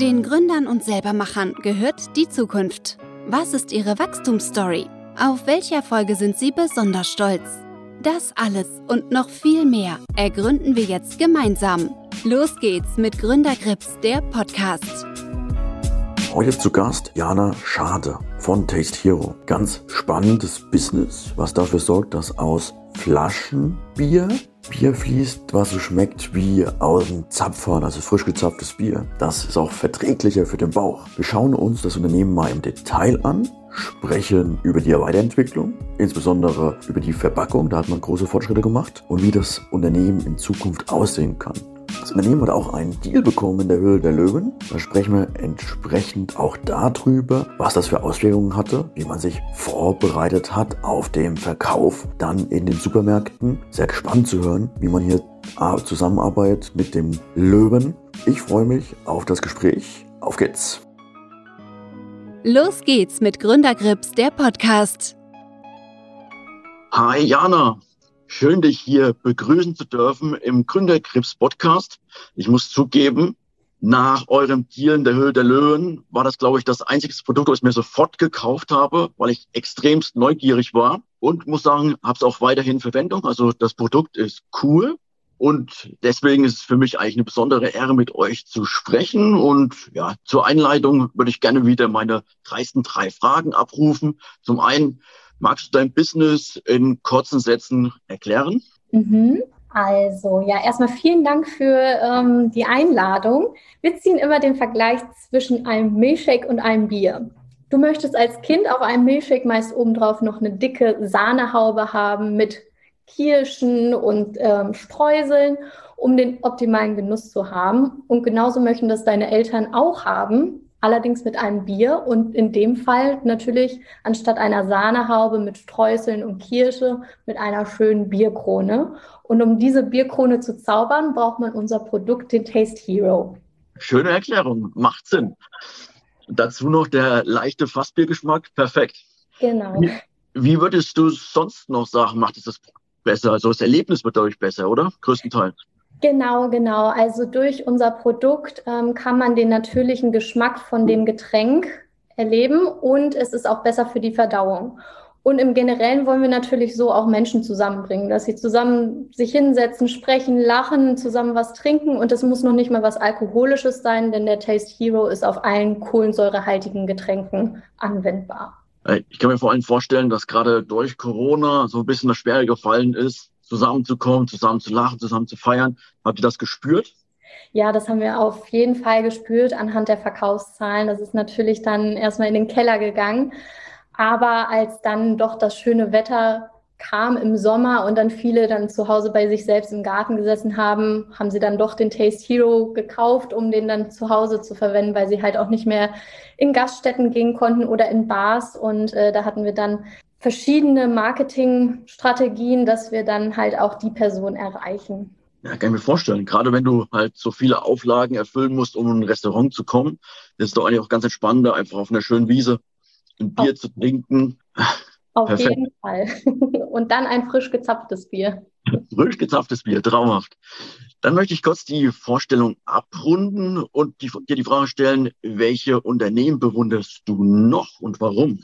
Den Gründern und Selbermachern gehört die Zukunft. Was ist ihre Wachstumsstory? Auf welche Erfolge sind sie besonders stolz? Das alles und noch viel mehr ergründen wir jetzt gemeinsam. Los geht's mit Gründergrips, der Podcast. Heute zu Gast Jana Schade von Taste Hero. Ganz spannendes Business, was dafür sorgt, dass aus Flaschenbier Bier fließt, was so schmeckt wie aus dem Zapfhahn, also frisch gezapftes Bier. Das ist auch verträglicher für den Bauch. Wir schauen uns das Unternehmen mal im Detail an, sprechen über die Weiterentwicklung, insbesondere über die Verpackung, da hat man große Fortschritte gemacht und wie das Unternehmen in Zukunft aussehen kann. Das Unternehmen hat auch einen Deal bekommen in der Höhle der Löwen. Da sprechen wir entsprechend auch darüber, was das für Auswirkungen hatte, wie man sich vorbereitet hat auf den Verkauf dann in den Supermärkten. Sehr gespannt zu hören, wie man hier zusammenarbeitet mit dem Löwen. Ich freue mich auf das Gespräch. Auf geht's! Los geht's mit Gründergrips, der Podcast. Hi Jana, Schön, dich hier begrüßen zu dürfen im Gründerkrebs Podcast. Ich muss zugeben, nach eurem Deal in der Höhe der Löwen war das, glaube ich, das einzige Produkt, was ich mir sofort gekauft habe, weil ich extremst neugierig war und muss sagen, habe es auch weiterhin Verwendung. Also das Produkt ist cool und deswegen ist es für mich eigentlich eine besondere Ehre, mit euch zu sprechen. Und ja, zur Einleitung würde ich gerne wieder meine dreisten drei Fragen abrufen. Zum einen, Magst du dein Business in kurzen Sätzen erklären? Mhm. Also ja, erstmal vielen Dank für ähm, die Einladung. Wir ziehen immer den Vergleich zwischen einem Milchshake und einem Bier. Du möchtest als Kind auf einem Milchshake meist obendrauf noch eine dicke Sahnehaube haben mit Kirschen und ähm, Streuseln, um den optimalen Genuss zu haben. Und genauso möchten das deine Eltern auch haben allerdings mit einem Bier und in dem Fall natürlich anstatt einer Sahnehaube mit Streuseln und Kirsche mit einer schönen Bierkrone. Und um diese Bierkrone zu zaubern, braucht man unser Produkt, den Taste Hero. Schöne Erklärung, macht Sinn. Dazu noch der leichte Fassbiergeschmack, perfekt. Genau. Wie, wie würdest du sonst noch sagen, macht es das besser? Also das Erlebnis wird dadurch besser, oder? Größtenteils. Genau, genau. Also durch unser Produkt ähm, kann man den natürlichen Geschmack von dem Getränk erleben und es ist auch besser für die Verdauung. Und im Generellen wollen wir natürlich so auch Menschen zusammenbringen, dass sie zusammen sich hinsetzen, sprechen, lachen, zusammen was trinken. Und das muss noch nicht mal was Alkoholisches sein, denn der Taste Hero ist auf allen kohlensäurehaltigen Getränken anwendbar. Ich kann mir vor allem vorstellen, dass gerade durch Corona so ein bisschen das Schwere gefallen ist, zusammenzukommen, zusammen zu lachen, zusammen zu feiern. Habt ihr das gespürt? Ja, das haben wir auf jeden Fall gespürt anhand der Verkaufszahlen. Das ist natürlich dann erstmal in den Keller gegangen. Aber als dann doch das schöne Wetter kam im Sommer und dann viele dann zu Hause bei sich selbst im Garten gesessen haben, haben sie dann doch den Taste Hero gekauft, um den dann zu Hause zu verwenden, weil sie halt auch nicht mehr in Gaststätten gehen konnten oder in Bars. Und äh, da hatten wir dann verschiedene Marketingstrategien, dass wir dann halt auch die Person erreichen. Ja, kann ich mir vorstellen. Gerade wenn du halt so viele Auflagen erfüllen musst, um in ein Restaurant zu kommen, ist es doch eigentlich auch ganz entspannender, einfach auf einer schönen Wiese ein Bier auf, zu trinken. Auf Perfekt. jeden Fall. Und dann ein frisch gezapftes Bier. Frisch gezapftes Bier, traumhaft. Dann möchte ich kurz die Vorstellung abrunden und die, dir die Frage stellen, welche Unternehmen bewunderst du noch und warum?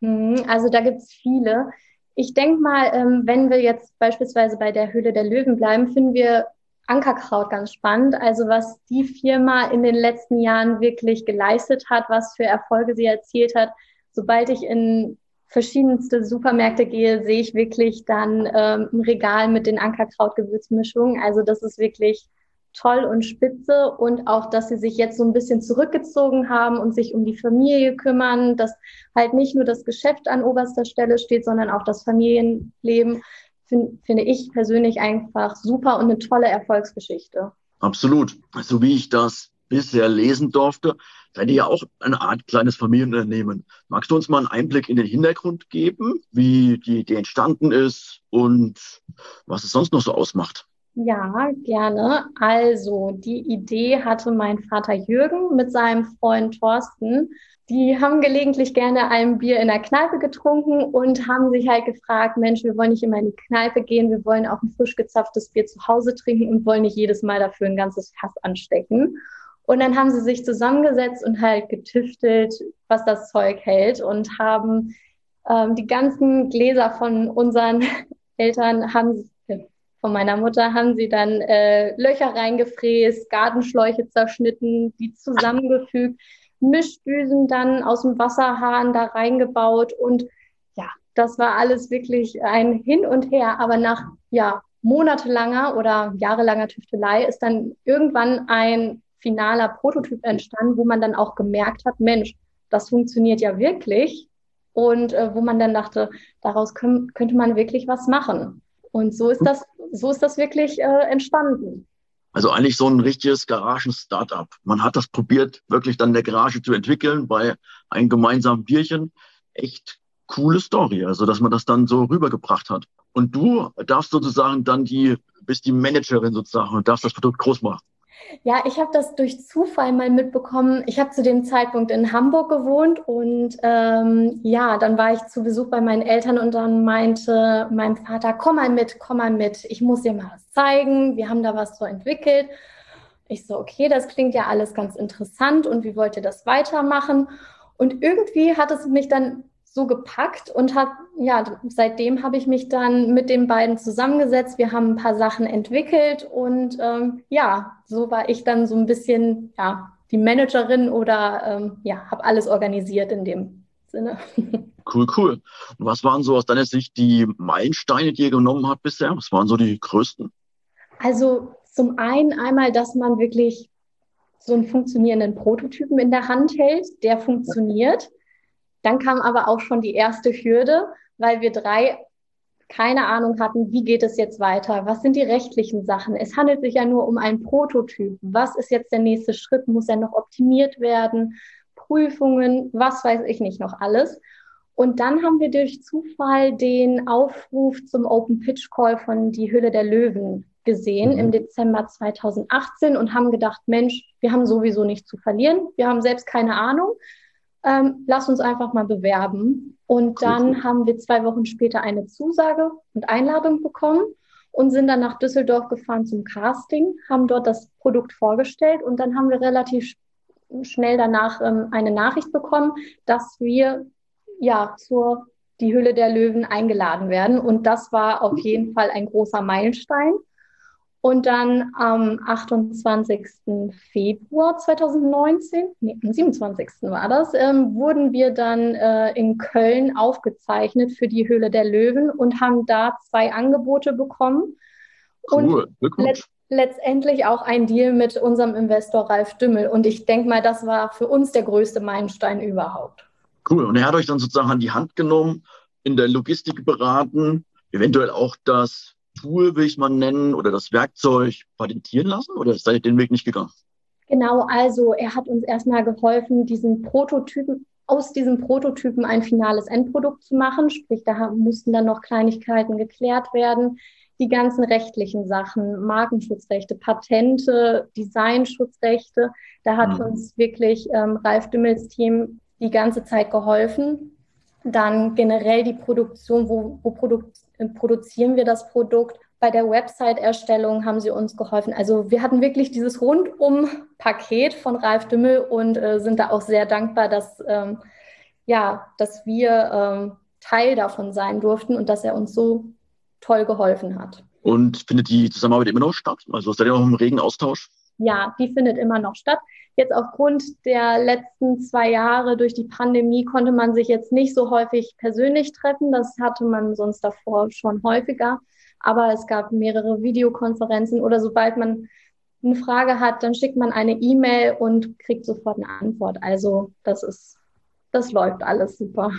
Mhm, also da gibt es viele. Ich denke mal, ähm, wenn wir jetzt beispielsweise bei der Höhle der Löwen bleiben, finden wir Ankerkraut ganz spannend. Also was die Firma in den letzten Jahren wirklich geleistet hat, was für Erfolge sie erzielt hat. Sobald ich in verschiedenste Supermärkte gehe, sehe ich wirklich dann ähm, ein Regal mit den Ankerkraut-Gewürzmischungen. Also das ist wirklich toll und spitze und auch, dass sie sich jetzt so ein bisschen zurückgezogen haben und sich um die Familie kümmern, dass halt nicht nur das Geschäft an oberster Stelle steht, sondern auch das Familienleben, find, finde ich persönlich einfach super und eine tolle Erfolgsgeschichte. Absolut. So wie ich das bisher lesen durfte, seid ihr ja auch eine Art kleines Familienunternehmen. Magst du uns mal einen Einblick in den Hintergrund geben, wie die Idee entstanden ist und was es sonst noch so ausmacht? Ja, gerne. Also, die Idee hatte mein Vater Jürgen mit seinem Freund Thorsten. Die haben gelegentlich gerne ein Bier in der Kneipe getrunken und haben sich halt gefragt, Mensch, wir wollen nicht immer in die Kneipe gehen, wir wollen auch ein frisch gezapftes Bier zu Hause trinken und wollen nicht jedes Mal dafür ein ganzes Fass anstecken. Und dann haben sie sich zusammengesetzt und halt getüftelt, was das Zeug hält und haben ähm, die ganzen Gläser von unseren Eltern haben von meiner Mutter haben sie dann äh, Löcher reingefräst, Gartenschläuche zerschnitten, die zusammengefügt, Mischdüsen dann aus dem Wasserhahn da reingebaut und ja, das war alles wirklich ein Hin und Her. Aber nach ja, monatelanger oder jahrelanger Tüftelei ist dann irgendwann ein finaler Prototyp entstanden, wo man dann auch gemerkt hat, Mensch, das funktioniert ja wirklich. Und äh, wo man dann dachte, daraus können, könnte man wirklich was machen. Und so ist das, so ist das wirklich äh, entstanden. Also eigentlich so ein richtiges Garagen-Startup. Man hat das probiert, wirklich dann in der Garage zu entwickeln bei einem gemeinsamen Bierchen. Echt coole Story, also dass man das dann so rübergebracht hat. Und du darfst sozusagen dann die, bist die Managerin sozusagen und darfst das Produkt groß machen. Ja, ich habe das durch Zufall mal mitbekommen. Ich habe zu dem Zeitpunkt in Hamburg gewohnt und ähm, ja, dann war ich zu Besuch bei meinen Eltern und dann meinte mein Vater, komm mal mit, komm mal mit, ich muss dir mal was zeigen. Wir haben da was so entwickelt. Ich so, okay, das klingt ja alles ganz interessant und wie wollt ihr das weitermachen? Und irgendwie hat es mich dann so gepackt und hat, ja, seitdem habe ich mich dann mit den beiden zusammengesetzt. Wir haben ein paar Sachen entwickelt und ähm, ja, so war ich dann so ein bisschen, ja, die Managerin oder ähm, ja, habe alles organisiert in dem Sinne. Cool, cool. Und was waren so aus deiner Sicht die Meilensteine, die ihr genommen habt bisher? Was waren so die größten? Also zum einen einmal, dass man wirklich so einen funktionierenden Prototypen in der Hand hält, der funktioniert. Dann kam aber auch schon die erste Hürde, weil wir drei keine Ahnung hatten, wie geht es jetzt weiter? Was sind die rechtlichen Sachen? Es handelt sich ja nur um einen Prototyp. Was ist jetzt der nächste Schritt? Muss er noch optimiert werden? Prüfungen, was weiß ich nicht noch alles. Und dann haben wir durch Zufall den Aufruf zum Open Pitch Call von Die Hülle der Löwen gesehen mhm. im Dezember 2018 und haben gedacht, Mensch, wir haben sowieso nichts zu verlieren. Wir haben selbst keine Ahnung ähm, lass uns einfach mal bewerben. Und dann cool. haben wir zwei Wochen später eine Zusage und Einladung bekommen und sind dann nach Düsseldorf gefahren zum Casting, haben dort das Produkt vorgestellt und dann haben wir relativ schnell danach ähm, eine Nachricht bekommen, dass wir ja zur die Hülle der Löwen eingeladen werden. Und das war auf jeden Fall ein großer Meilenstein. Und dann am 28. Februar 2019, nee, am 27. war das, ähm, wurden wir dann äh, in Köln aufgezeichnet für die Höhle der Löwen und haben da zwei Angebote bekommen. Cool, und let letztendlich auch ein Deal mit unserem Investor Ralf Dümmel. Und ich denke mal, das war für uns der größte Meilenstein überhaupt. Cool. Und er hat euch dann sozusagen an die Hand genommen, in der Logistik beraten, eventuell auch das Tool, will ich mal nennen, oder das Werkzeug patentieren lassen oder seid ihr den Weg nicht gegangen? Genau, also er hat uns erstmal geholfen, diesen Prototypen, aus diesem Prototypen ein finales Endprodukt zu machen. Sprich, da mussten dann noch Kleinigkeiten geklärt werden. Die ganzen rechtlichen Sachen, Markenschutzrechte, Patente, Designschutzrechte, da hat mhm. uns wirklich ähm, Ralf Dümmels Team die ganze Zeit geholfen. Dann generell die Produktion, wo, wo Produkt, produzieren wir das Produkt. Bei der Website-Erstellung haben sie uns geholfen. Also wir hatten wirklich dieses Rundum-Paket von Ralf Dümmel und äh, sind da auch sehr dankbar, dass, ähm, ja, dass wir ähm, Teil davon sein durften und dass er uns so toll geholfen hat. Und findet die Zusammenarbeit immer noch statt? Also ist da noch im regen Austausch? Ja, die findet immer noch statt. Jetzt aufgrund der letzten zwei Jahre durch die Pandemie konnte man sich jetzt nicht so häufig persönlich treffen. Das hatte man sonst davor schon häufiger. Aber es gab mehrere Videokonferenzen oder sobald man eine Frage hat, dann schickt man eine E-Mail und kriegt sofort eine Antwort. Also das ist, das läuft alles super.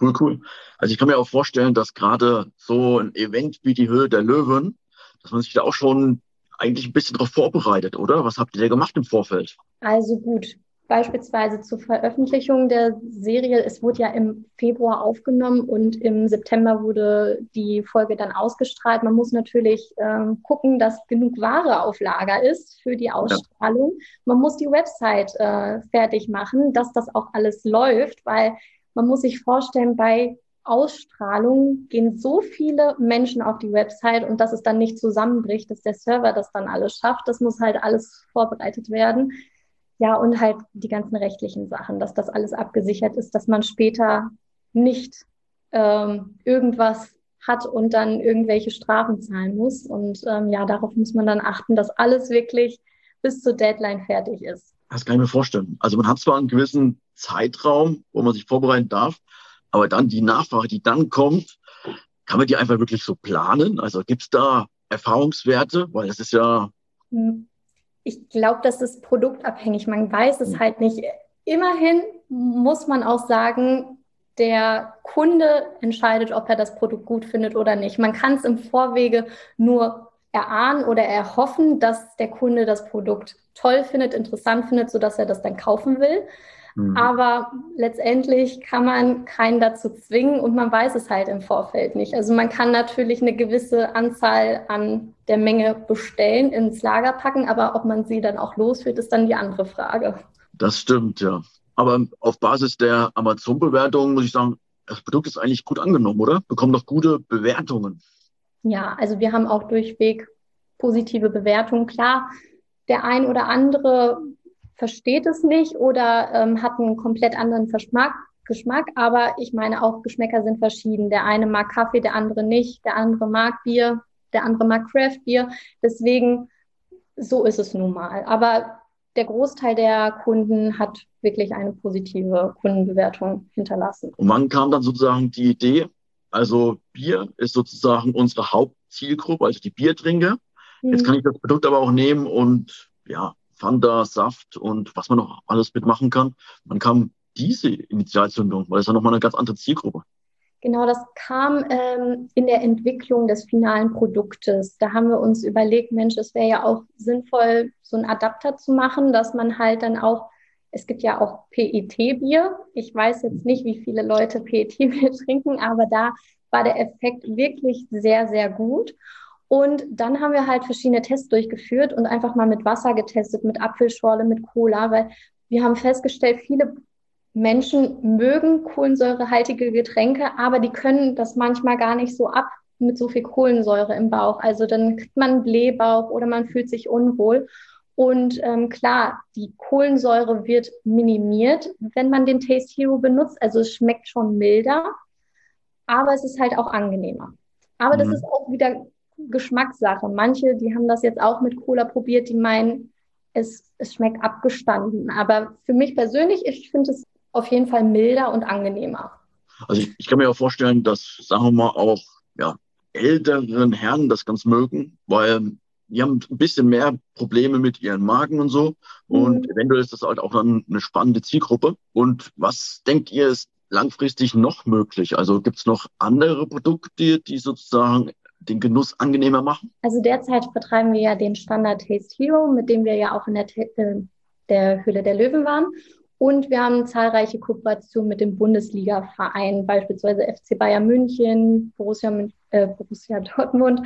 Cool, cool. Also ich kann mir auch vorstellen, dass gerade so ein Event wie die Höhe der Löwen, dass man sich da auch schon eigentlich ein bisschen darauf vorbereitet, oder? Was habt ihr da gemacht im Vorfeld? Also gut, beispielsweise zur Veröffentlichung der Serie. Es wurde ja im Februar aufgenommen und im September wurde die Folge dann ausgestrahlt. Man muss natürlich ähm, gucken, dass genug Ware auf Lager ist für die Ausstrahlung. Ja. Man muss die Website äh, fertig machen, dass das auch alles läuft, weil man muss sich vorstellen, bei Ausstrahlung gehen so viele Menschen auf die Website und dass es dann nicht zusammenbricht, dass der Server das dann alles schafft. Das muss halt alles vorbereitet werden. Ja, und halt die ganzen rechtlichen Sachen, dass das alles abgesichert ist, dass man später nicht ähm, irgendwas hat und dann irgendwelche Strafen zahlen muss. Und ähm, ja, darauf muss man dann achten, dass alles wirklich bis zur Deadline fertig ist. Das kann ich mir vorstellen. Also man hat zwar einen gewissen Zeitraum, wo man sich vorbereiten darf, aber dann die Nachfrage, die dann kommt, kann man die einfach wirklich so planen? Also gibt es da Erfahrungswerte? Weil das ist ja. Hm. Ich glaube, das ist produktabhängig. Man weiß es hm. halt nicht. Immerhin muss man auch sagen, der Kunde entscheidet, ob er das Produkt gut findet oder nicht. Man kann es im Vorwege nur erahnen oder erhoffen, dass der Kunde das Produkt toll findet, interessant findet, sodass er das dann kaufen will. Mhm. Aber letztendlich kann man keinen dazu zwingen und man weiß es halt im Vorfeld nicht. Also man kann natürlich eine gewisse Anzahl an der Menge bestellen, ins Lager packen, aber ob man sie dann auch losführt, ist dann die andere Frage. Das stimmt, ja. Aber auf Basis der Amazon-Bewertung muss ich sagen, das Produkt ist eigentlich gut angenommen, oder? Bekommt doch gute Bewertungen. Ja, also wir haben auch durchweg positive Bewertungen. Klar, der ein oder andere versteht es nicht oder ähm, hat einen komplett anderen Verschmack, Geschmack, aber ich meine auch Geschmäcker sind verschieden. Der eine mag Kaffee, der andere nicht, der andere mag Bier, der andere mag Craft Bier. Deswegen, so ist es nun mal. Aber der Großteil der Kunden hat wirklich eine positive Kundenbewertung hinterlassen. Und wann kam dann sozusagen die Idee? Also Bier ist sozusagen unsere Hauptzielgruppe, also die Biertrinker. Mhm. Jetzt kann ich das Produkt aber auch nehmen und ja, Fanta, Saft und was man noch alles mitmachen kann. Man kam diese Initialzündung, weil es ja nochmal eine ganz andere Zielgruppe. Genau, das kam ähm, in der Entwicklung des finalen Produktes. Da haben wir uns überlegt, Mensch, es wäre ja auch sinnvoll, so einen Adapter zu machen, dass man halt dann auch, es gibt ja auch PET-Bier. Ich weiß jetzt nicht, wie viele Leute PET-Bier trinken, aber da war der Effekt wirklich sehr, sehr gut. Und dann haben wir halt verschiedene Tests durchgeführt und einfach mal mit Wasser getestet, mit Apfelschorle, mit Cola, weil wir haben festgestellt, viele Menschen mögen kohlensäurehaltige Getränke, aber die können das manchmal gar nicht so ab mit so viel Kohlensäure im Bauch. Also dann kriegt man einen Blähbauch oder man fühlt sich unwohl. Und ähm, klar, die Kohlensäure wird minimiert, wenn man den Taste Hero benutzt. Also es schmeckt schon milder, aber es ist halt auch angenehmer. Aber mhm. das ist auch wieder Geschmackssache. Manche, die haben das jetzt auch mit Cola probiert, die meinen, es, es schmeckt abgestanden. Aber für mich persönlich, ich finde es auf jeden Fall milder und angenehmer. Also ich, ich, kann mir auch vorstellen, dass, sagen wir mal, auch ja, älteren Herren das ganz mögen, weil die haben ein bisschen mehr Probleme mit ihren Magen und so. Und mhm. eventuell ist das halt auch dann eine spannende Zielgruppe. Und was denkt ihr, ist langfristig noch möglich? Also gibt es noch andere Produkte, die sozusagen den Genuss angenehmer machen? Also derzeit vertreiben wir ja den Standard Taste Hero, mit dem wir ja auch in der, äh, der Höhle der Löwen waren. Und wir haben zahlreiche Kooperationen mit dem Bundesliga-Verein, beispielsweise FC Bayern München, Borussia, äh, Borussia Dortmund,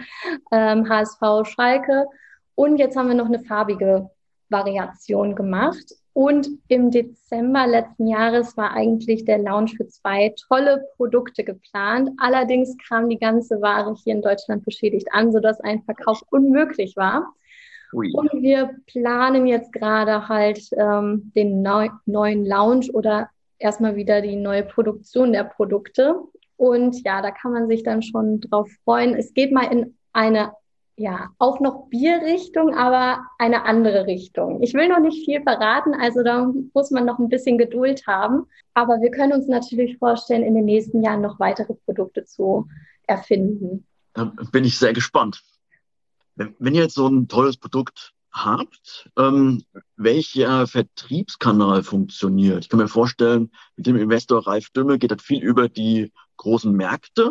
ähm, HSV Schalke. Und jetzt haben wir noch eine farbige Variation gemacht. Und im Dezember letzten Jahres war eigentlich der Launch für zwei tolle Produkte geplant. Allerdings kam die ganze Ware hier in Deutschland beschädigt an, sodass ein Verkauf unmöglich war. Ui. Und wir planen jetzt gerade halt ähm, den neu neuen Launch oder erstmal wieder die neue Produktion der Produkte. Und ja, da kann man sich dann schon drauf freuen. Es geht mal in eine ja, auch noch Bierrichtung, aber eine andere Richtung. Ich will noch nicht viel verraten, also da muss man noch ein bisschen Geduld haben. Aber wir können uns natürlich vorstellen, in den nächsten Jahren noch weitere Produkte zu erfinden. Da bin ich sehr gespannt. Wenn ihr jetzt so ein tolles Produkt habt, ähm, welcher Vertriebskanal funktioniert? Ich kann mir vorstellen, mit dem Investor Ralf Dümmel geht das viel über die großen Märkte.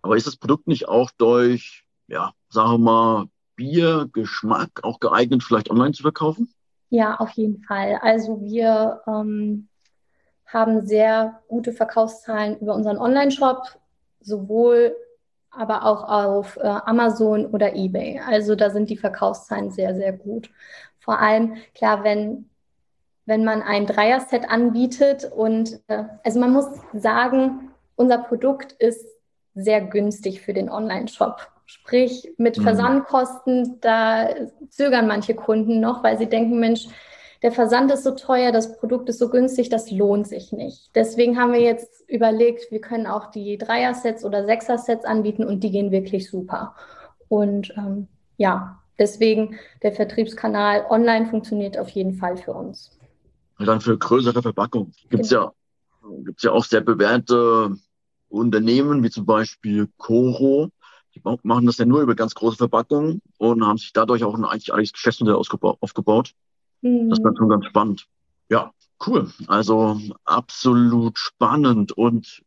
Aber ist das Produkt nicht auch durch ja, sagen wir mal, Bier, Geschmack auch geeignet, vielleicht online zu verkaufen? Ja, auf jeden Fall. Also wir ähm, haben sehr gute Verkaufszahlen über unseren Online-Shop, sowohl aber auch auf äh, Amazon oder eBay. Also da sind die Verkaufszahlen sehr, sehr gut. Vor allem, klar, wenn, wenn man ein Dreier-Set anbietet und äh, also man muss sagen, unser Produkt ist sehr günstig für den Online-Shop. Sprich, mit mhm. Versandkosten, da zögern manche Kunden noch, weil sie denken, Mensch, der Versand ist so teuer, das Produkt ist so günstig, das lohnt sich nicht. Deswegen haben wir jetzt überlegt, wir können auch die Dreier-Sets oder Sechser-Sets anbieten und die gehen wirklich super. Und ähm, ja, deswegen der Vertriebskanal online funktioniert auf jeden Fall für uns. Und dann für größere Verpackungen gibt es genau. ja, gibt's ja auch sehr bewährte Unternehmen, wie zum Beispiel Coro. Die machen das ja nur über ganz große Verpackungen und haben sich dadurch auch ein eigentlich eigenes Geschäftsmodell aufgebaut. Mhm. Das ist dann schon ganz spannend. Ja, cool. Also absolut spannend. Und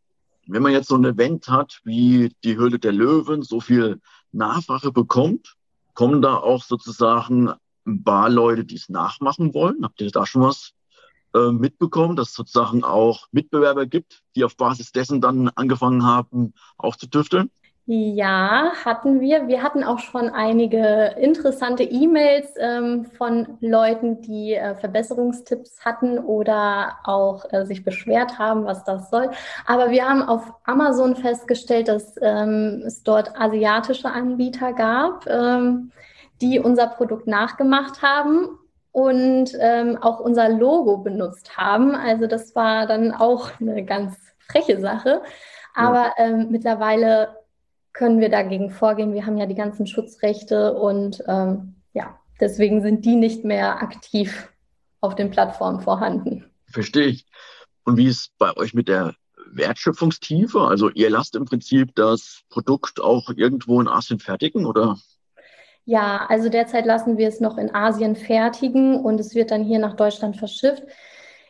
wenn man jetzt so ein Event hat wie die Höhle der Löwen, so viel Nachfrage bekommt, kommen da auch sozusagen ein paar Leute, die es nachmachen wollen. Habt ihr da schon was äh, mitbekommen, dass es sozusagen auch Mitbewerber gibt, die auf Basis dessen dann angefangen haben, auch zu tüfteln? Ja, hatten wir. Wir hatten auch schon einige interessante E-Mails ähm, von Leuten, die äh, Verbesserungstipps hatten oder auch äh, sich beschwert haben, was das soll. Aber wir haben auf Amazon festgestellt, dass ähm, es dort asiatische Anbieter gab, ähm, die unser Produkt nachgemacht haben und ähm, auch unser Logo benutzt haben. Also das war dann auch eine ganz freche Sache. Aber ähm, mittlerweile können wir dagegen vorgehen. Wir haben ja die ganzen Schutzrechte und ähm, ja, deswegen sind die nicht mehr aktiv auf den Plattformen vorhanden. Verstehe ich. Und wie ist bei euch mit der Wertschöpfungstiefe? Also ihr lasst im Prinzip das Produkt auch irgendwo in Asien fertigen oder? Ja, also derzeit lassen wir es noch in Asien fertigen und es wird dann hier nach Deutschland verschifft.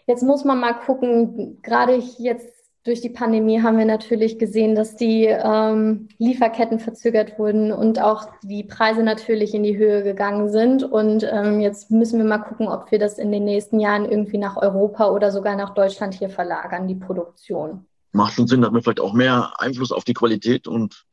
Jetzt muss man mal gucken, gerade jetzt durch die Pandemie haben wir natürlich gesehen, dass die ähm, Lieferketten verzögert wurden und auch die Preise natürlich in die Höhe gegangen sind. Und ähm, jetzt müssen wir mal gucken, ob wir das in den nächsten Jahren irgendwie nach Europa oder sogar nach Deutschland hier verlagern, die Produktion. Macht schon Sinn, dass man vielleicht auch mehr Einfluss auf die Qualität und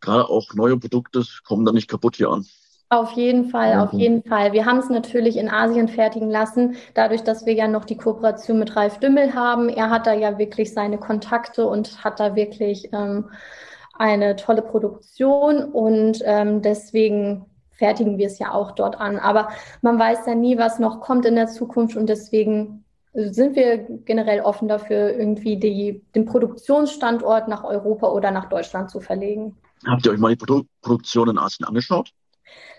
gerade auch neue Produkte kommen dann nicht kaputt hier an. Auf jeden Fall, auf jeden Fall. Wir haben es natürlich in Asien fertigen lassen, dadurch, dass wir ja noch die Kooperation mit Ralf Dümmel haben. Er hat da ja wirklich seine Kontakte und hat da wirklich ähm, eine tolle Produktion und ähm, deswegen fertigen wir es ja auch dort an. Aber man weiß ja nie, was noch kommt in der Zukunft und deswegen sind wir generell offen dafür, irgendwie die, den Produktionsstandort nach Europa oder nach Deutschland zu verlegen. Habt ihr euch mal die Produ Produktion in Asien angeschaut?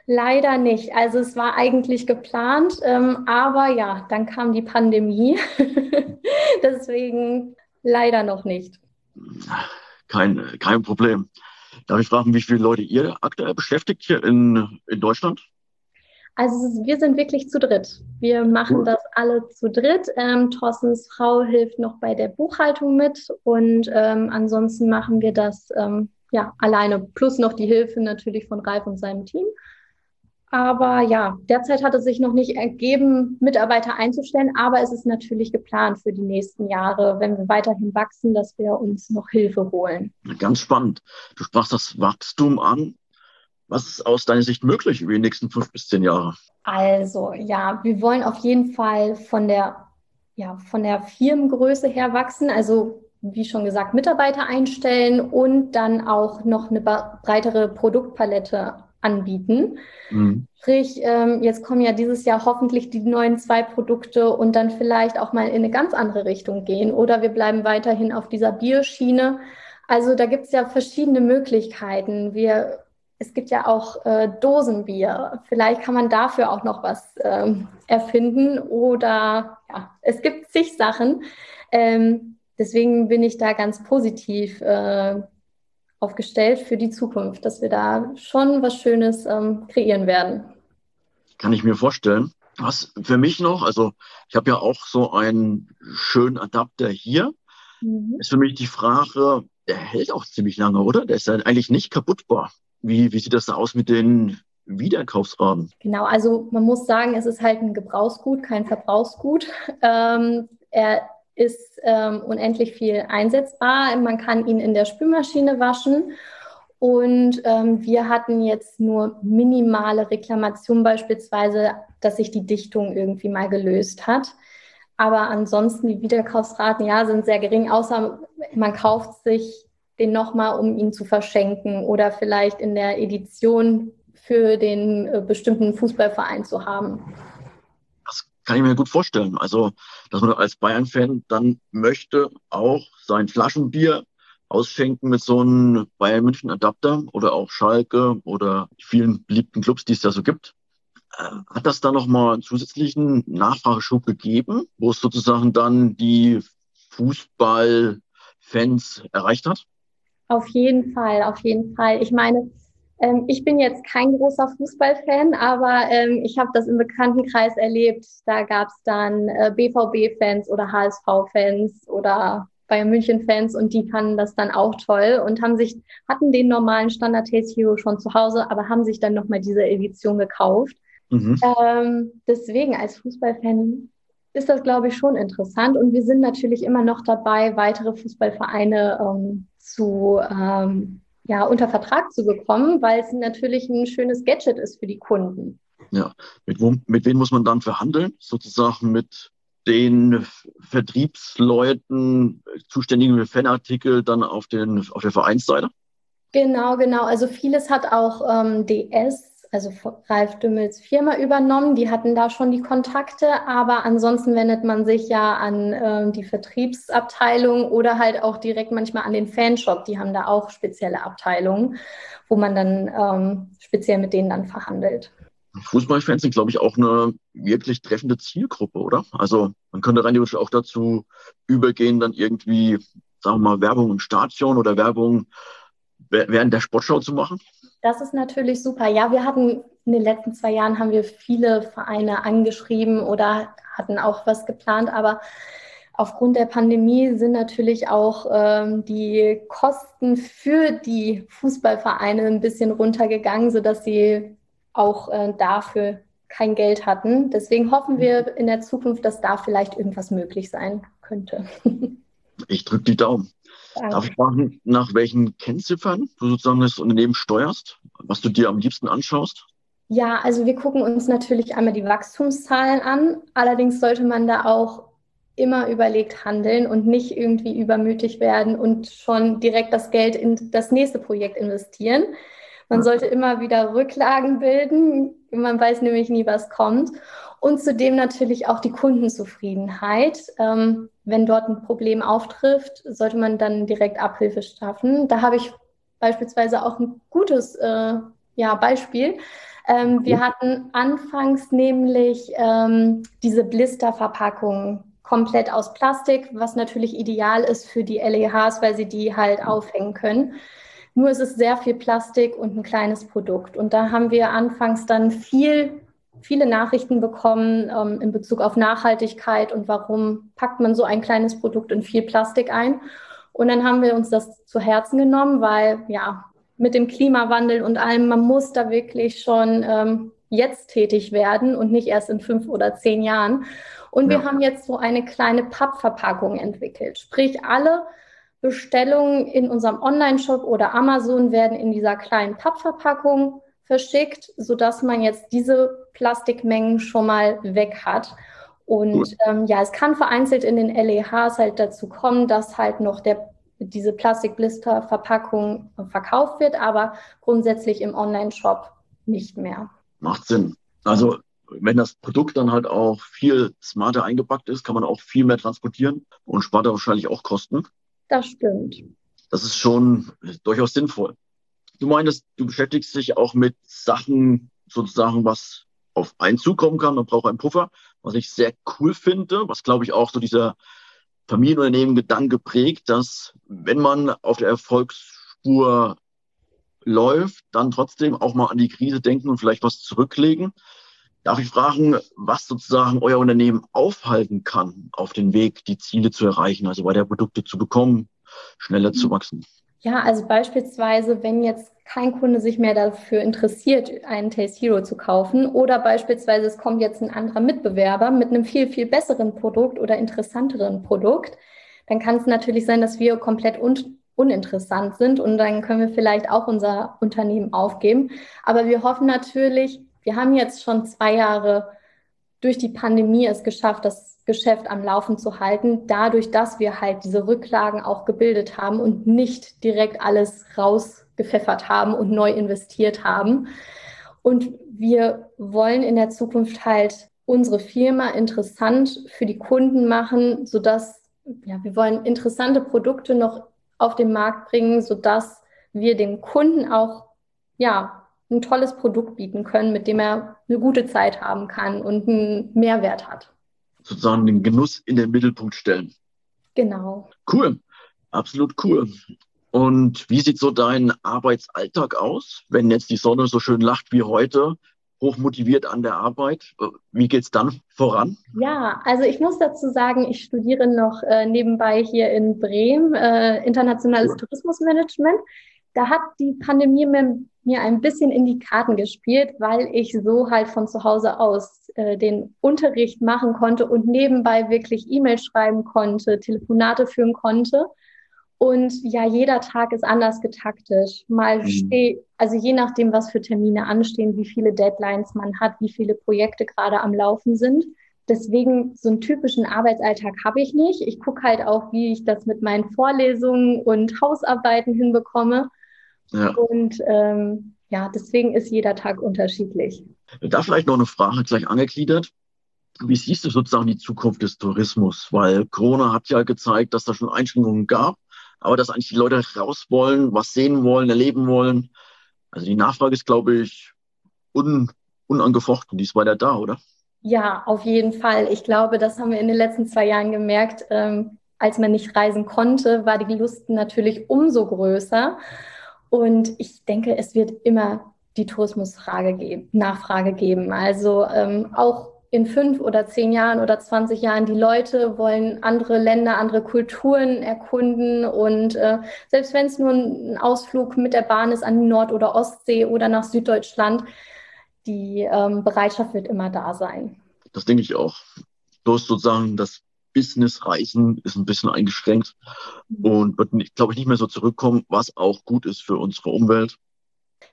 Leider nicht. Also es war eigentlich geplant, ähm, aber ja, dann kam die Pandemie. Deswegen leider noch nicht. Kein, kein Problem. Darf ich fragen, wie viele Leute ihr aktuell beschäftigt hier in, in Deutschland? Also wir sind wirklich zu dritt. Wir machen cool. das alle zu dritt. Ähm, Thorstens Frau hilft noch bei der Buchhaltung mit und ähm, ansonsten machen wir das ähm, ja, alleine, plus noch die Hilfe natürlich von Ralf und seinem Team. Aber ja, derzeit hat es sich noch nicht ergeben, Mitarbeiter einzustellen, aber es ist natürlich geplant für die nächsten Jahre, wenn wir weiterhin wachsen, dass wir uns noch Hilfe holen. Ganz spannend. Du sprachst das Wachstum an. Was ist aus deiner Sicht möglich über die nächsten fünf bis zehn Jahre? Also ja, wir wollen auf jeden Fall von der, ja, von der Firmengröße her wachsen. Also wie schon gesagt, Mitarbeiter einstellen und dann auch noch eine breitere Produktpalette anbieten. Mhm. Sprich, ähm, jetzt kommen ja dieses Jahr hoffentlich die neuen zwei Produkte und dann vielleicht auch mal in eine ganz andere Richtung gehen. Oder wir bleiben weiterhin auf dieser Bioschiene. Also da gibt es ja verschiedene Möglichkeiten. Wir, es gibt ja auch äh, Dosenbier. Vielleicht kann man dafür auch noch was ähm, erfinden. Oder ja, es gibt zig Sachen. Ähm, deswegen bin ich da ganz positiv äh, aufgestellt für die Zukunft, dass wir da schon was Schönes ähm, kreieren werden. Kann ich mir vorstellen. Was für mich noch, also ich habe ja auch so einen schönen Adapter hier. Mhm. Ist für mich die Frage, der hält auch ziemlich lange, oder? Der ist ja eigentlich nicht kaputtbar. Wie, wie sieht das da aus mit den Wiederkaufsraten? Genau, also man muss sagen, es ist halt ein Gebrauchsgut, kein Verbrauchsgut. Ähm, er ist ähm, unendlich viel einsetzbar. Man kann ihn in der Spülmaschine waschen. Und ähm, wir hatten jetzt nur minimale Reklamationen, beispielsweise, dass sich die Dichtung irgendwie mal gelöst hat. Aber ansonsten die Wiederkaufsraten, ja, sind sehr gering, außer man kauft sich den nochmal, um ihn zu verschenken oder vielleicht in der Edition für den äh, bestimmten Fußballverein zu haben kann ich mir gut vorstellen. Also, dass man als Bayern-Fan dann möchte auch sein Flaschenbier ausschenken mit so einem Bayern München Adapter oder auch Schalke oder vielen beliebten Clubs, die es da so gibt. Äh, hat das da nochmal einen zusätzlichen Nachfrageschub gegeben, wo es sozusagen dann die Fußballfans erreicht hat? Auf jeden Fall, auf jeden Fall. Ich meine, ähm, ich bin jetzt kein großer Fußballfan, aber ähm, ich habe das im Bekanntenkreis erlebt. Da gab es dann äh, BVB-Fans oder HSV-Fans oder Bayern München-Fans und die fanden das dann auch toll und haben sich, hatten den normalen Standard Taste Hero schon zu Hause, aber haben sich dann nochmal diese Edition gekauft. Mhm. Ähm, deswegen als Fußballfan ist das, glaube ich, schon interessant. Und wir sind natürlich immer noch dabei, weitere Fußballvereine ähm, zu ähm, ja, unter Vertrag zu bekommen, weil es natürlich ein schönes Gadget ist für die Kunden. Ja, mit, wo, mit wem muss man dann verhandeln? Sozusagen mit den Vertriebsleuten, zuständigen für Fanartikel, dann auf, den, auf der Vereinsseite? Genau, genau. Also vieles hat auch ähm, DS also Ralf Dümmels Firma übernommen. Die hatten da schon die Kontakte, aber ansonsten wendet man sich ja an äh, die Vertriebsabteilung oder halt auch direkt manchmal an den Fanshop. Die haben da auch spezielle Abteilungen, wo man dann ähm, speziell mit denen dann verhandelt. Fußballfans sind, glaube ich, auch eine wirklich treffende Zielgruppe, oder? Also man könnte rein theoretisch auch dazu übergehen, dann irgendwie, sagen wir mal, Werbung im Stadion oder Werbung während der Sportschau zu machen. Das ist natürlich super. Ja, wir hatten in den letzten zwei Jahren haben wir viele Vereine angeschrieben oder hatten auch was geplant, aber aufgrund der Pandemie sind natürlich auch ähm, die Kosten für die Fußballvereine ein bisschen runtergegangen, sodass sie auch äh, dafür kein Geld hatten. Deswegen hoffen wir in der Zukunft, dass da vielleicht irgendwas möglich sein könnte. Ich drücke die Daumen. Darf ich fragen, nach welchen Kennziffern du sozusagen das Unternehmen steuerst, was du dir am liebsten anschaust? Ja, also wir gucken uns natürlich einmal die Wachstumszahlen an. Allerdings sollte man da auch immer überlegt handeln und nicht irgendwie übermütig werden und schon direkt das Geld in das nächste Projekt investieren. Man sollte immer wieder Rücklagen bilden. Man weiß nämlich nie, was kommt. Und zudem natürlich auch die Kundenzufriedenheit. Ähm, wenn dort ein Problem auftrifft, sollte man dann direkt Abhilfe schaffen. Da habe ich beispielsweise auch ein gutes äh, ja, Beispiel. Ähm, wir hatten anfangs nämlich ähm, diese Blisterverpackungen komplett aus Plastik, was natürlich ideal ist für die LEHs, weil sie die halt aufhängen können. Nur ist es sehr viel Plastik und ein kleines Produkt. Und da haben wir anfangs dann viel, viele Nachrichten bekommen ähm, in Bezug auf Nachhaltigkeit und warum packt man so ein kleines Produkt in viel Plastik ein. Und dann haben wir uns das zu Herzen genommen, weil ja, mit dem Klimawandel und allem, man muss da wirklich schon ähm, jetzt tätig werden und nicht erst in fünf oder zehn Jahren. Und ja. wir haben jetzt so eine kleine Pappverpackung entwickelt. Sprich, alle Bestellungen in unserem Online-Shop oder Amazon werden in dieser kleinen Pappverpackung verschickt, sodass man jetzt diese Plastikmengen schon mal weg hat. Und ähm, ja, es kann vereinzelt in den LEHs halt dazu kommen, dass halt noch der, diese Plastikblister-Verpackung verkauft wird, aber grundsätzlich im Online-Shop nicht mehr. Macht Sinn. Also wenn das Produkt dann halt auch viel smarter eingepackt ist, kann man auch viel mehr transportieren und spart da wahrscheinlich auch Kosten. Das stimmt. Das ist schon durchaus sinnvoll. Du meinst, du beschäftigst dich auch mit Sachen, sozusagen, was auf einen zukommen kann. Man braucht einen Puffer, was ich sehr cool finde, was glaube ich auch so dieser Familienunternehmen-Gedanke prägt, dass wenn man auf der Erfolgsspur läuft, dann trotzdem auch mal an die Krise denken und vielleicht was zurücklegen. Darf ich fragen, was sozusagen euer Unternehmen aufhalten kann, auf den Weg, die Ziele zu erreichen, also weiter Produkte zu bekommen, schneller zu wachsen? Ja, also beispielsweise, wenn jetzt kein Kunde sich mehr dafür interessiert, einen Taste Hero zu kaufen oder beispielsweise es kommt jetzt ein anderer Mitbewerber mit einem viel, viel besseren Produkt oder interessanteren Produkt, dann kann es natürlich sein, dass wir komplett un uninteressant sind und dann können wir vielleicht auch unser Unternehmen aufgeben. Aber wir hoffen natürlich, wir haben jetzt schon zwei Jahre durch die Pandemie es geschafft, das Geschäft am Laufen zu halten, dadurch, dass wir halt diese Rücklagen auch gebildet haben und nicht direkt alles rausgepfeffert haben und neu investiert haben. Und wir wollen in der Zukunft halt unsere Firma interessant für die Kunden machen, sodass ja, wir wollen interessante Produkte noch auf den Markt bringen, sodass wir dem Kunden auch ja, ein tolles Produkt bieten können, mit dem er eine gute Zeit haben kann und einen Mehrwert hat. Sozusagen den Genuss in den Mittelpunkt stellen. Genau. Cool, absolut cool. Und wie sieht so dein Arbeitsalltag aus, wenn jetzt die Sonne so schön lacht wie heute? hochmotiviert an der Arbeit. Wie geht es dann voran? Ja, also ich muss dazu sagen, ich studiere noch äh, nebenbei hier in Bremen äh, internationales ja. Tourismusmanagement. Da hat die Pandemie mir, ein bisschen in die Karten gespielt, weil ich so halt von zu Hause aus äh, den Unterricht machen konnte und nebenbei wirklich E-Mails schreiben konnte, Telefonate führen konnte. Und ja, jeder Tag ist anders getaktet. Mal mhm. steh, also je nachdem, was für Termine anstehen, wie viele Deadlines man hat, wie viele Projekte gerade am Laufen sind. Deswegen so einen typischen Arbeitsalltag habe ich nicht. Ich gucke halt auch, wie ich das mit meinen Vorlesungen und Hausarbeiten hinbekomme. Ja. Und ähm, ja, deswegen ist jeder Tag unterschiedlich. Da vielleicht noch eine Frage gleich angegliedert. Wie siehst du sozusagen die Zukunft des Tourismus? Weil Corona hat ja gezeigt, dass da schon Einschränkungen gab aber dass eigentlich die Leute raus wollen, was sehen wollen, erleben wollen. Also die Nachfrage ist, glaube ich, un, unangefochten. Die ist weiter da, oder? Ja, auf jeden Fall. Ich glaube, das haben wir in den letzten zwei Jahren gemerkt. Ähm, als man nicht reisen konnte, war die Lust natürlich umso größer. Und ich denke, es wird immer die Tourismusfrage geben, Nachfrage geben. Also ähm, auch in fünf oder zehn Jahren oder 20 Jahren, die Leute wollen andere Länder, andere Kulturen erkunden. Und äh, selbst wenn es nur ein Ausflug mit der Bahn ist an die Nord- oder Ostsee oder nach Süddeutschland, die ähm, Bereitschaft wird immer da sein. Das denke ich auch. Bloß sozusagen das Business-Reisen ist ein bisschen eingeschränkt mhm. und wird, glaube ich, nicht mehr so zurückkommen, was auch gut ist für unsere Umwelt.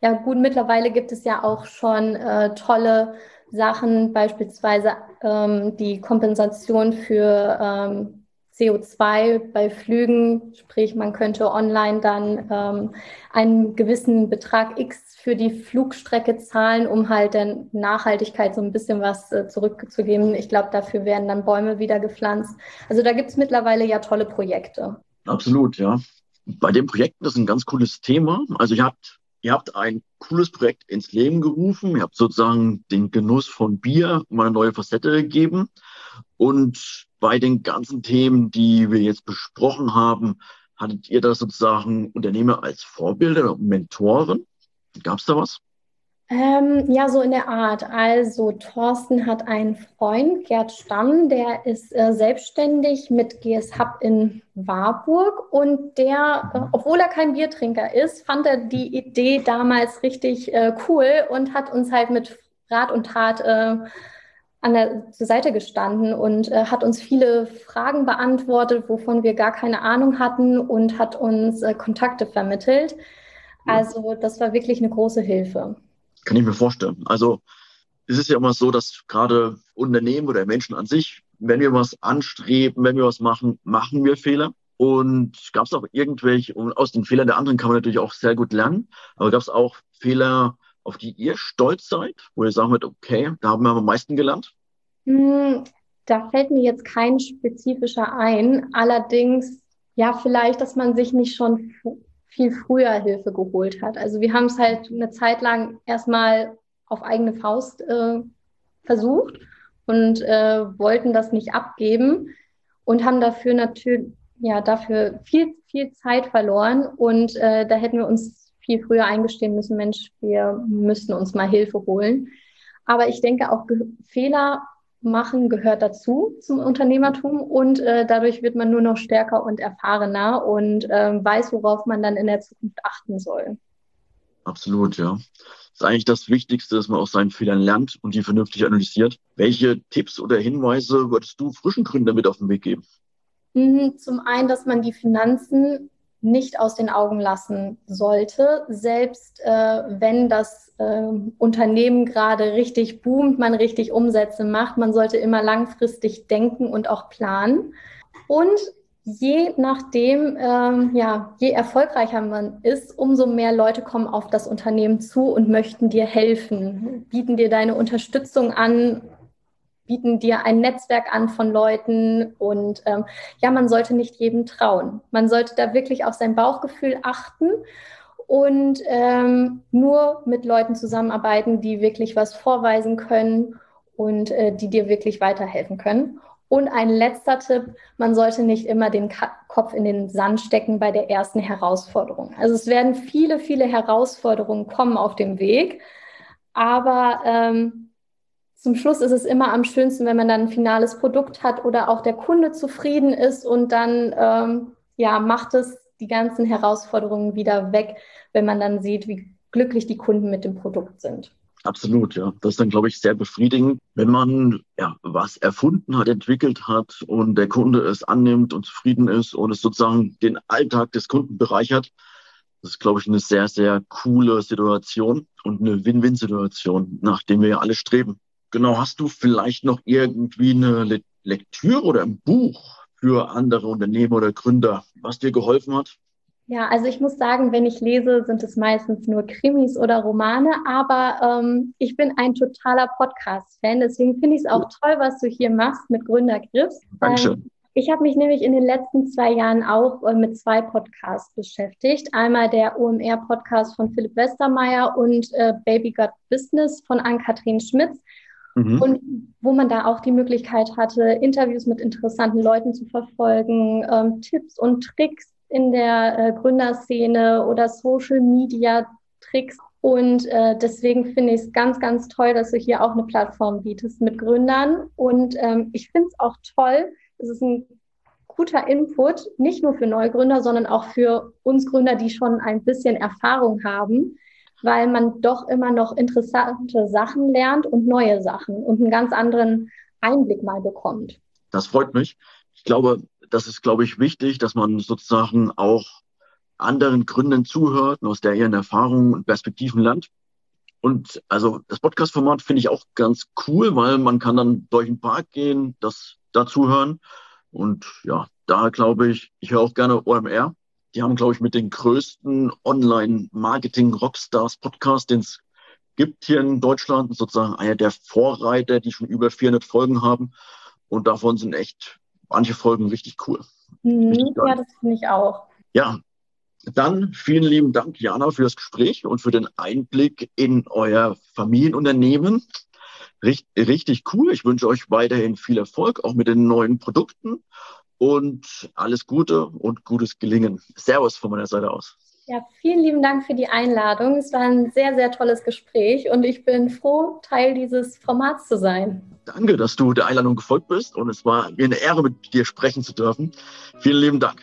Ja, gut, mittlerweile gibt es ja auch schon äh, tolle Sachen, beispielsweise ähm, die Kompensation für ähm, CO2 bei Flügen, sprich man könnte online dann ähm, einen gewissen Betrag X für die Flugstrecke zahlen, um halt der Nachhaltigkeit so ein bisschen was äh, zurückzugeben. Ich glaube, dafür werden dann Bäume wieder gepflanzt. Also da gibt es mittlerweile ja tolle Projekte. Absolut, ja. Bei dem Projekt, das ist ein ganz cooles Thema. Also ihr habt Ihr habt ein cooles Projekt ins Leben gerufen. Ihr habt sozusagen den Genuss von Bier mal eine neue Facette gegeben. Und bei den ganzen Themen, die wir jetzt besprochen haben, hattet ihr da sozusagen Unternehmer als Vorbilder und Mentoren? Gab es da was? Ähm, ja, so in der Art. Also Thorsten hat einen Freund, Gerd Stamm, der ist äh, selbstständig mit GS Hub in Warburg und der, äh, obwohl er kein Biertrinker ist, fand er die Idee damals richtig äh, cool und hat uns halt mit Rat und Tat äh, an der zur Seite gestanden und äh, hat uns viele Fragen beantwortet, wovon wir gar keine Ahnung hatten und hat uns äh, Kontakte vermittelt. Also das war wirklich eine große Hilfe. Kann ich mir vorstellen. Also es ist ja immer so, dass gerade Unternehmen oder Menschen an sich, wenn wir was anstreben, wenn wir was machen, machen wir Fehler. Und gab es auch irgendwelche, und aus den Fehlern der anderen kann man natürlich auch sehr gut lernen, aber gab es auch Fehler, auf die ihr stolz seid, wo ihr sagen würdet, okay, da haben wir am meisten gelernt? Hm, da fällt mir jetzt kein spezifischer ein. Allerdings, ja, vielleicht, dass man sich nicht schon viel früher Hilfe geholt hat. Also wir haben es halt eine Zeit lang erstmal auf eigene Faust äh, versucht und äh, wollten das nicht abgeben und haben dafür natürlich ja dafür viel viel Zeit verloren und äh, da hätten wir uns viel früher eingestehen müssen, Mensch, wir müssen uns mal Hilfe holen. Aber ich denke auch Fehler machen gehört dazu zum Unternehmertum und äh, dadurch wird man nur noch stärker und erfahrener und äh, weiß, worauf man dann in der Zukunft achten soll. Absolut, ja. Das ist eigentlich das Wichtigste, dass man aus seinen Fehlern lernt und die vernünftig analysiert. Welche Tipps oder Hinweise würdest du frischen Gründern mit auf den Weg geben? Mhm, zum einen, dass man die Finanzen nicht aus den Augen lassen sollte, selbst äh, wenn das äh, Unternehmen gerade richtig boomt, man richtig Umsätze macht. Man sollte immer langfristig denken und auch planen. Und je nachdem, ähm, ja, je erfolgreicher man ist, umso mehr Leute kommen auf das Unternehmen zu und möchten dir helfen, bieten dir deine Unterstützung an, bieten dir ein Netzwerk an von Leuten und ähm, ja, man sollte nicht jedem trauen. Man sollte da wirklich auf sein Bauchgefühl achten und ähm, nur mit Leuten zusammenarbeiten, die wirklich was vorweisen können und äh, die dir wirklich weiterhelfen können. Und ein letzter Tipp, man sollte nicht immer den Kopf in den Sand stecken bei der ersten Herausforderung. Also es werden viele, viele Herausforderungen kommen auf dem Weg, aber ähm, zum Schluss ist es immer am schönsten, wenn man dann ein finales Produkt hat oder auch der Kunde zufrieden ist und dann ähm, ja, macht es die ganzen Herausforderungen wieder weg, wenn man dann sieht, wie glücklich die Kunden mit dem Produkt sind. Absolut, ja. Das ist dann, glaube ich, sehr befriedigend, wenn man ja was erfunden hat, entwickelt hat und der Kunde es annimmt und zufrieden ist und es sozusagen den Alltag des Kunden bereichert. Das ist, glaube ich, eine sehr, sehr coole Situation und eine Win-Win-Situation, nach dem wir ja alle streben. Genau, hast du vielleicht noch irgendwie eine Lektüre oder ein Buch für andere Unternehmer oder Gründer, was dir geholfen hat? Ja, also ich muss sagen, wenn ich lese, sind es meistens nur Krimis oder Romane, aber ähm, ich bin ein totaler Podcast-Fan, deswegen finde ich es auch toll, was du hier machst mit Gründer Griffs. Dankeschön. Ähm, ich habe mich nämlich in den letzten zwei Jahren auch äh, mit zwei Podcasts beschäftigt. Einmal der OMR-Podcast von Philipp Westermeier und äh, Baby Got Business von Ann-Kathrin Schmitz. Mhm. Und wo man da auch die Möglichkeit hatte, Interviews mit interessanten Leuten zu verfolgen, ähm, Tipps und Tricks in der äh, Gründerszene oder Social Media Tricks. Und äh, deswegen finde ich es ganz, ganz toll, dass du hier auch eine Plattform bietest mit Gründern. Und ähm, ich finde es auch toll, es ist ein guter Input, nicht nur für Neugründer, sondern auch für uns Gründer, die schon ein bisschen Erfahrung haben, weil man doch immer noch interessante Sachen lernt und neue Sachen und einen ganz anderen Einblick mal bekommt. Das freut mich. Ich glaube, das ist, glaube ich, wichtig, dass man sozusagen auch anderen Gründen zuhört aus der ihren Erfahrungen und Perspektiven lernt. Und also das Podcast-Format finde ich auch ganz cool, weil man kann dann durch den Park gehen, das dazu hören. Und ja, da glaube ich, ich höre auch gerne OMR. Die haben, glaube ich, mit den größten Online-Marketing-Rockstars-Podcasts, den es gibt hier in Deutschland, sozusagen einer der Vorreiter, die schon über 400 Folgen haben. Und davon sind echt manche Folgen richtig cool. Mhm, richtig ja, das finde ich auch. Ja, dann vielen lieben Dank, Jana, für das Gespräch und für den Einblick in euer Familienunternehmen. Richtig, richtig cool. Ich wünsche euch weiterhin viel Erfolg, auch mit den neuen Produkten und alles Gute und gutes Gelingen. Servus von meiner Seite aus. Ja, vielen lieben Dank für die Einladung. Es war ein sehr, sehr tolles Gespräch und ich bin froh, Teil dieses Formats zu sein. Danke, dass du der Einladung gefolgt bist und es war mir eine Ehre, mit dir sprechen zu dürfen. Vielen lieben Dank.